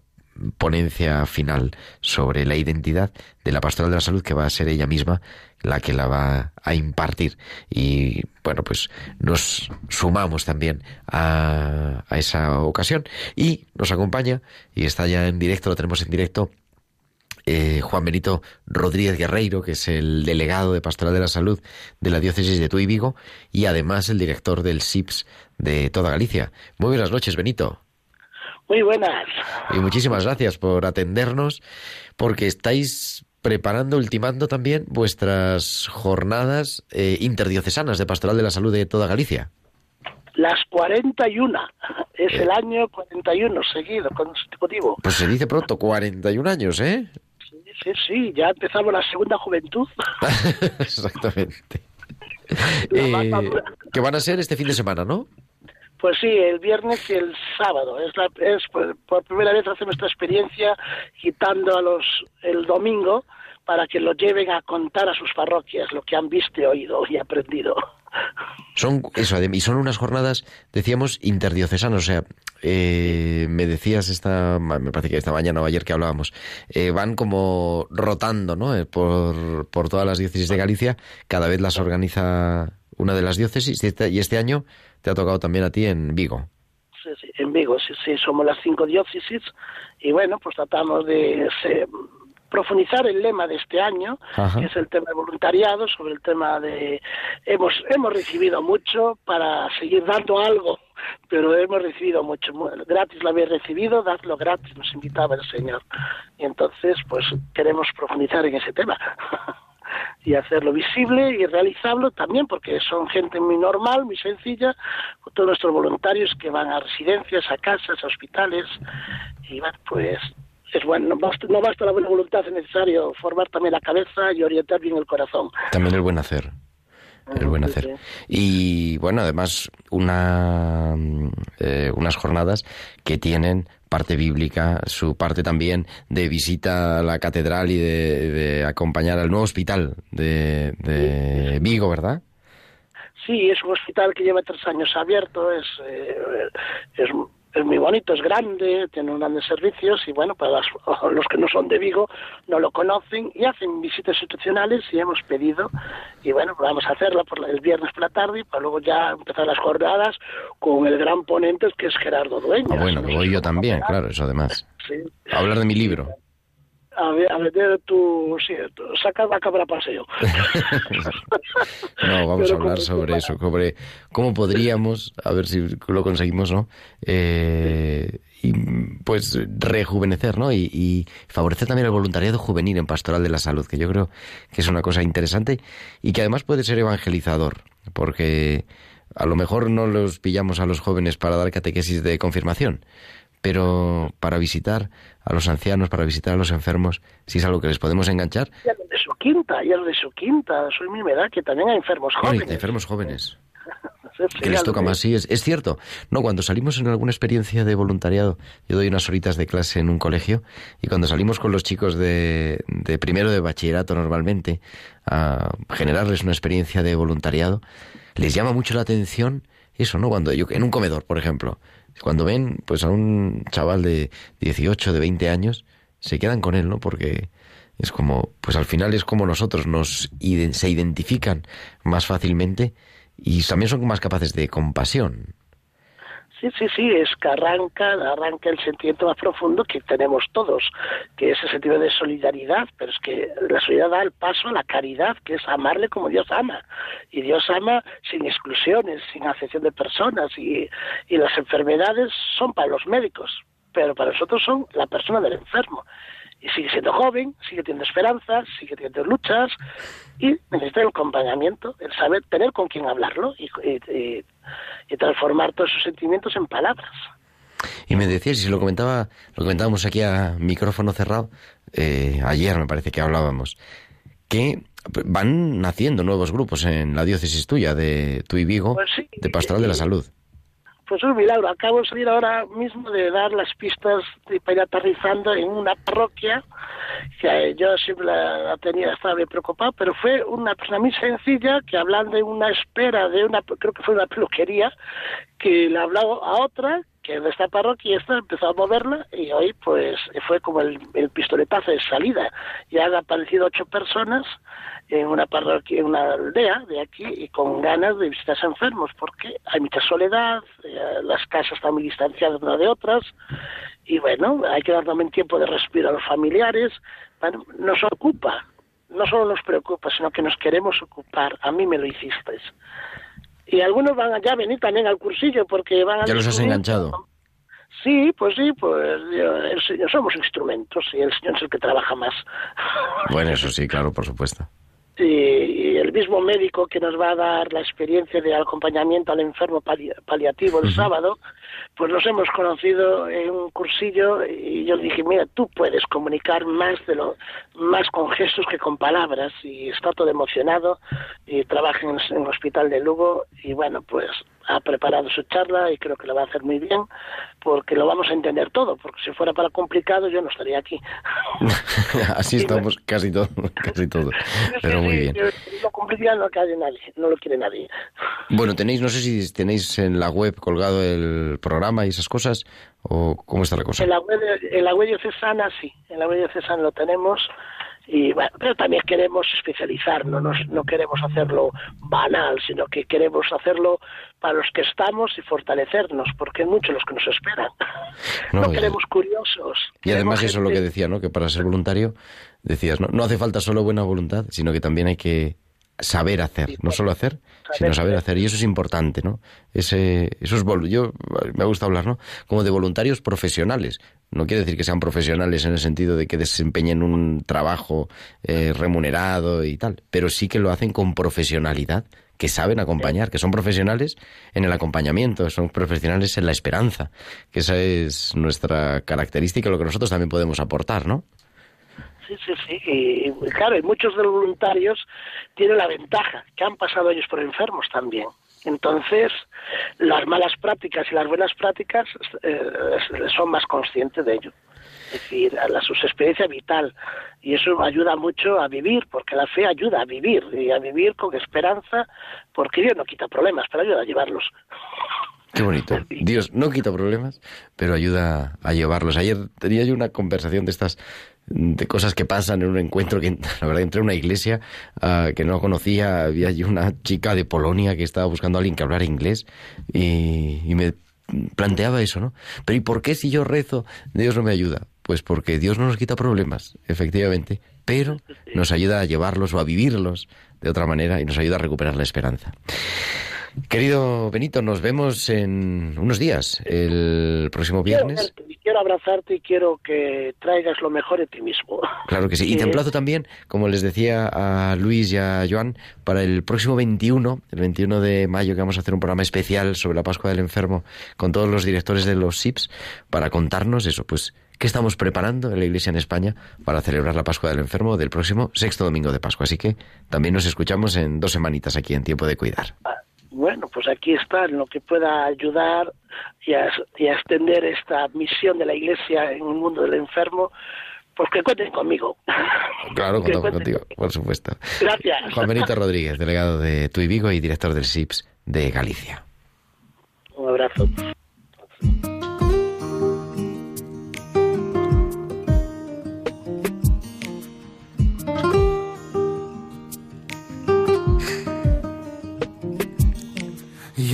ponencia final sobre la identidad de la pastoral de la salud que va a ser ella misma la que la va a impartir y bueno pues nos sumamos también a, a esa ocasión y nos acompaña y está ya en directo lo tenemos en directo eh, Juan Benito Rodríguez Guerreiro, que es el delegado de Pastoral de la Salud de la Diócesis de Tuy Vigo y además el director del SIPS de toda Galicia. Muy buenas noches, Benito. Muy buenas. Y muchísimas gracias por atendernos, porque estáis preparando, ultimando también vuestras jornadas eh, interdiocesanas de Pastoral de la Salud de toda Galicia. Las 41. Es Eh. el año 41 seguido, consecutivo. Pues se dice pronto, 41 años, ¿eh? Sí, sí, sí, ya empezamos la segunda juventud. Exactamente. Eh, que van a ser este fin de semana, ¿no? Pues sí, el viernes y el sábado. Es, la, es por, por primera vez hacemos esta experiencia quitando a los el domingo para que lo lleven a contar a sus parroquias lo que han visto, oído y aprendido. Son eso, y son unas jornadas, decíamos, interdiocesanas. O sea, eh, me decías esta, me parece que esta mañana o ayer que hablábamos, eh, van como rotando, ¿no? Eh, por, por todas las diócesis de Galicia. Cada vez las organiza una de las diócesis y este, y este año te ha tocado también a ti en Vigo. Sí, sí, en Vigo, sí, sí, somos las cinco diócesis y bueno, pues tratamos de se- profundizar el lema de este año, Ajá. que es el tema de voluntariado, sobre el tema de... Hemos, hemos recibido mucho para seguir dando algo, pero hemos recibido mucho. Mu- Gratis lo habéis recibido, dadlo gratis, nos invitaba el Señor. Y entonces, pues queremos profundizar en ese tema. y hacerlo visible y realizable también porque son gente muy normal, muy sencilla, todos nuestros voluntarios que van a residencias, a casas, a hospitales y bueno, pues es bueno, no basta, no basta la buena voluntad, es necesario formar también la cabeza y orientar bien el corazón. También el buen hacer. El buen hacer. Y bueno, además, una, eh, unas jornadas que tienen parte bíblica, su parte también de visita a la catedral y de, de acompañar al nuevo hospital de, de Vigo, ¿verdad? Sí, es un hospital que lleva tres años abierto, es, eh, es, es muy bonito, es grande, tiene unos grandes servicios y bueno, para las- los que no son de Vigo no lo conocen y hacen visitas institucionales y hemos pedido y bueno, vamos a hacerla por la- el viernes por la tarde y para luego ya empezar las jornadas con el gran ponente que es Gerardo Dueñas. Ah, bueno, que voy yo también, claro, eso además. Sí. A hablar de mi libro. A ver, tu, sí, saca la cabra paseo. No, vamos a hablar sobre eso, sobre cómo podríamos, a ver si lo conseguimos, ¿no? Eh, y pues rejuvenecer, ¿no? Y, y favorecer también el voluntariado juvenil en Pastoral de la Salud, que yo creo que es una cosa interesante y que además puede ser evangelizador, porque a lo mejor no los pillamos a los jóvenes para dar catequesis de confirmación, pero para visitar a los ancianos, para visitar a los enfermos, si es algo que les podemos enganchar, Y a los de su quinta, y a los de su quinta, soy mi edad, que también hay enfermos jóvenes. enfermos jóvenes. Que les toca más, sí, es, es cierto. No, cuando salimos en alguna experiencia de voluntariado, yo doy unas horitas de clase en un colegio, y cuando salimos con los chicos de, de primero de bachillerato normalmente a generarles una experiencia de voluntariado, les llama mucho la atención eso, ¿no? Cuando yo, en un comedor, por ejemplo, cuando ven pues a un chaval de 18, de 20 años, se quedan con él, ¿no? Porque es como, pues al final es como nosotros nos se identifican más fácilmente y también son más capaces de compasión. Sí, sí, sí, es que arranca, arranca el sentimiento más profundo que tenemos todos, que es el sentido de solidaridad, pero es que la solidaridad da el paso a la caridad, que es amarle como Dios ama. Y Dios ama sin exclusiones, sin acepción de personas, y, y las enfermedades son para los médicos, pero para nosotros son la persona del enfermo y sigue siendo joven, sigue teniendo esperanzas, sigue teniendo luchas y necesita el acompañamiento, el saber tener con quién hablarlo y, transformar todos sus sentimientos en palabras. Y me decías, y si lo comentaba, lo comentábamos aquí a micrófono cerrado, eh, ayer me parece que hablábamos, que van naciendo nuevos grupos en la diócesis tuya de tu y Vigo, pues de Pastoral de la Salud. Pues un milagro. Acabo de salir ahora mismo de dar las pistas para ir aterrizando en una parroquia que yo siempre la, tenía, estaba bien preocupado, pero fue una persona muy sencilla que hablando de una espera de una, creo que fue una peluquería, que le hablaba a otra que de esta parroquia y esta empezó a moverla y hoy pues fue como el, el pistoletazo de salida. Ya han aparecido ocho personas en una parroquia, en una aldea de aquí y con ganas de visitar a enfermos porque hay mucha soledad, eh, las casas están muy distanciadas una de otras y bueno, hay que dar también tiempo de respiro a los familiares. nos ocupa, no solo nos preocupa, sino que nos queremos ocupar. A mí me lo hicisteis. Y algunos van a venir también al cursillo porque van a... Ya los has enganchado. Sí, pues sí, pues el Señor, somos instrumentos y el Señor es el que trabaja más. Bueno, eso sí, claro, por supuesto y el mismo médico que nos va a dar la experiencia de acompañamiento al enfermo paliativo el sábado, pues nos hemos conocido en un cursillo y yo le dije, mira, tú puedes comunicar más de lo más con gestos que con palabras y está todo emocionado y trabaja en, en el hospital de Lugo y bueno, pues ha preparado su charla y creo que lo va a hacer muy bien porque lo vamos a entender todo, porque si fuera para complicado yo no estaría aquí. Así estamos casi todos, casi todos. Pero muy bien. Lo complicado no, nadie, no lo quiere nadie. Bueno, tenéis, no sé si tenéis en la web colgado el programa y esas cosas, o cómo está la cosa. En la web, en la web diocesana sí, en la web diocesana lo tenemos y bueno, pero también queremos especializarnos, no, no queremos hacerlo banal, sino que queremos hacerlo para los que estamos y fortalecernos, porque hay muchos los que nos esperan. No, queremos curiosos. Y además eso es lo que decía, ¿no? Que para ser voluntario, decías, no, no hace falta solo buena voluntad, sino que también hay que saber hacer, no solo hacer, sino saber hacer. Y eso es importante, ¿no? Ese, eso es, yo me gusta hablar, ¿no? Como de voluntarios profesionales. No quiere decir que sean profesionales en el sentido de que desempeñen un trabajo eh, remunerado y tal, pero sí que lo hacen con profesionalidad, que saben acompañar, que son profesionales en el acompañamiento, son profesionales en la esperanza, que esa es nuestra característica, lo que nosotros también podemos aportar, ¿no? Sí, sí, sí. Y, claro, y muchos de los voluntarios tienen la ventaja que han pasado ellos por enfermos también. Entonces, las malas prácticas y las buenas prácticas eh, son más conscientes de ello. Es decir, a la, su experiencia vital. Y eso ayuda mucho a vivir, porque la fe ayuda a vivir, y a vivir con esperanza, porque Dios no quita problemas, pero ayuda a llevarlos. Qué bonito. Dios no quita problemas, pero ayuda a llevarlos. Ayer tenía yo una conversación de estas de cosas que pasan en un encuentro que la verdad entré en una iglesia uh, que no conocía. Había allí una chica de Polonia que estaba buscando a alguien que hablara inglés y, me planteaba eso no pero y por qué si yo rezo Dios no me ayuda pues porque Dios no nos quita problemas efectivamente pero nos ayuda a llevarlos o a vivirlos de otra manera y nos ayuda a recuperar la esperanza Querido Benito, nos vemos en unos días, el próximo viernes. Quiero, abrazarte y quiero que traigas lo mejor de ti mismo. Claro que sí. Y te emplazo también, como les decía a Luis y a Joan, para el próximo 21, el 21 de mayo, que vamos a hacer un programa especial sobre la Pascua del Enfermo con todos los directores de los SIPS para contarnos eso, pues qué estamos preparando en la Iglesia en España para celebrar la Pascua del Enfermo del próximo sexto domingo de Pascua. Así que también nos escuchamos en dos semanitas aquí en Tiempo de Cuidar bueno, pues aquí está en lo que pueda ayudar y a, extender esta misión de la Iglesia en el mundo del enfermo, pues que cuenten conmigo. Claro, contamos contigo, por supuesto. Gracias. Juan Benito Rodríguez, delegado de Tui Vigo y director del SIPS de Galicia. corazón.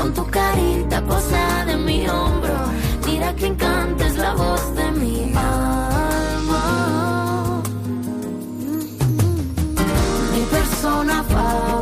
con tu carita posada en mi hombro. Mira que encanta es la voz de mi alma. Mi persona favorita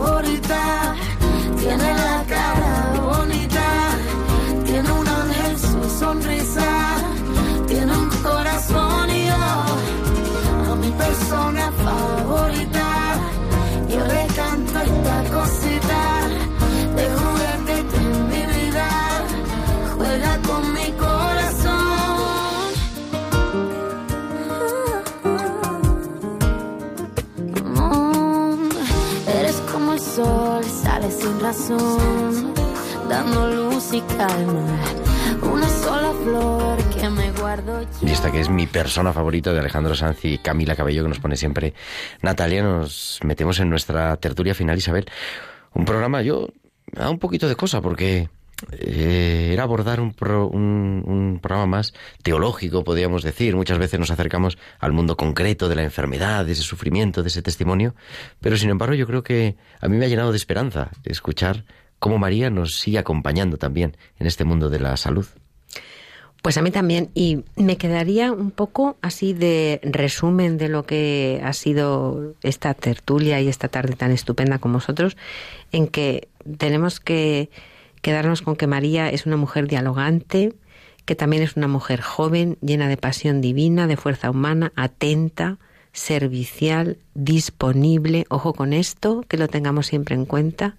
y. Y esta que es mi persona favorita de Alejandro Sanz y Camila Cabello, que nos pone siempre Natalia, nos metemos en nuestra tertulia final, Isabel. Un programa, yo, da un poquito de cosa, porque eh, era abordar un, un programa más teológico, podríamos decir. Muchas veces nos acercamos al mundo concreto de la enfermedad, de ese sufrimiento, de ese testimonio. Pero sin embargo, yo creo que a mí me ha llenado de esperanza escuchar cómo María nos sigue acompañando también en este mundo de la salud. Pues a mí también. Y me quedaría un poco así de resumen de lo que ha sido esta tertulia y esta tarde tan estupenda con vosotros, en que tenemos que quedarnos con que María es una mujer dialogante, que también es una mujer joven, llena de pasión divina, de fuerza humana, atenta, servicial, disponible. Ojo con esto, que lo tengamos siempre en cuenta.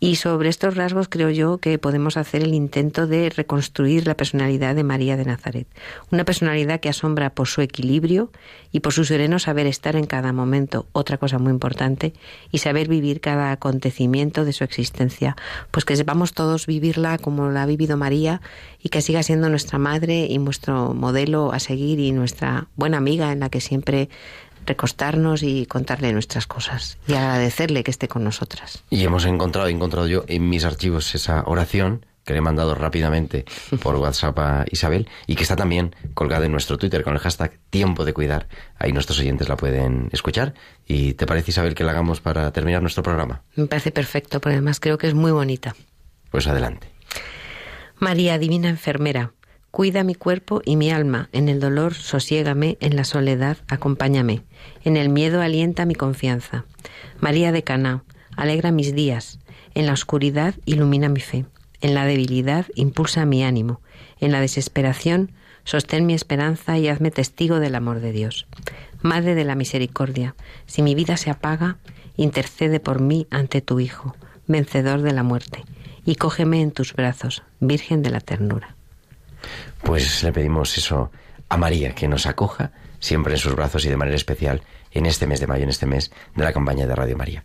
Y sobre estos rasgos creo yo que podemos hacer el intento de reconstruir la personalidad de María de Nazaret. Una personalidad que asombra por su equilibrio y por su sereno saber estar en cada momento, otra cosa muy importante, y saber vivir cada acontecimiento de su existencia. Pues que sepamos todos vivirla como la ha vivido María y que siga siendo nuestra madre y nuestro modelo a seguir y nuestra buena amiga en la que siempre recostarnos y contarle nuestras cosas y agradecerle que esté con nosotras. Y hemos encontrado, he encontrado yo en mis archivos esa oración que le he mandado rápidamente por WhatsApp a Isabel y que está también colgada en nuestro Twitter con el hashtag Tiempo de Cuidar. Ahí nuestros oyentes la pueden escuchar. ¿Y te parece, Isabel, que la hagamos para terminar nuestro programa? Me parece perfecto, porque además creo que es muy bonita. Pues adelante. María, divina enfermera, cuida mi cuerpo y mi alma. En el dolor, sosiégame. En la soledad, acompáñame. En el miedo, alienta mi confianza. María de Caná, alegra mis días. En la oscuridad, ilumina mi fe. En la debilidad, impulsa mi ánimo. En la desesperación, sostén mi esperanza y hazme testigo del amor de Dios. Madre de la misericordia, si mi vida se apaga, intercede por mí ante tu Hijo, vencedor de la muerte, y cógeme en tus brazos, Virgen de la ternura. Pues le pedimos eso a María, que nos acoja siempre en sus brazos y de manera especial en este mes de mayo, en este mes de la campaña de Radio María.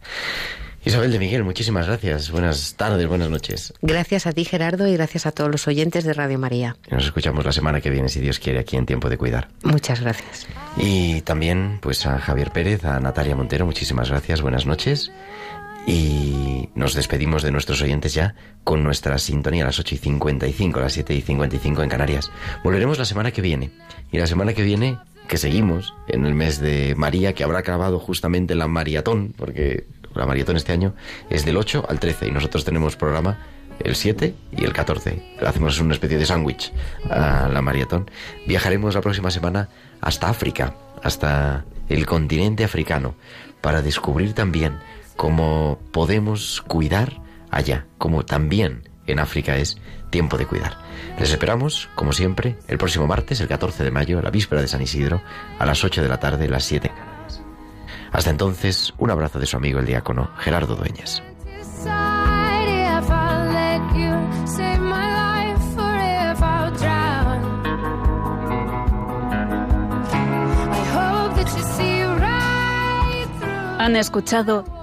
Isabel de Miguel, muchísimas gracias. Buenas tardes, buenas noches. Gracias a ti, Gerardo, y gracias a todos los oyentes de Radio María. Nos escuchamos la semana que viene, si Dios quiere, aquí en Tiempo de Cuidar. Muchas gracias. Y también, pues a Javier Pérez, a Natalia Montero, muchísimas gracias, buenas noches. Y nos despedimos de nuestros oyentes ya con nuestra sintonía a las 8 y 55, a las 7 y 55 en Canarias. Volveremos la semana que viene. Y la semana que viene, que seguimos en el mes de María, que habrá acabado justamente la maratón, porque la maratón este año es del 8 al 13 y nosotros tenemos programa el 7 y el 14. Hacemos una especie de sándwich a la maratón. Viajaremos la próxima semana hasta África, hasta el continente africano, para descubrir también cómo podemos cuidar allá, como también en África es tiempo de cuidar. Les esperamos, como siempre, el próximo martes, el 14 de mayo, la víspera de San Isidro, a las 8 de la tarde, las 7 Hasta entonces, un abrazo de su amigo el diácono Gerardo Dueñas. Han escuchado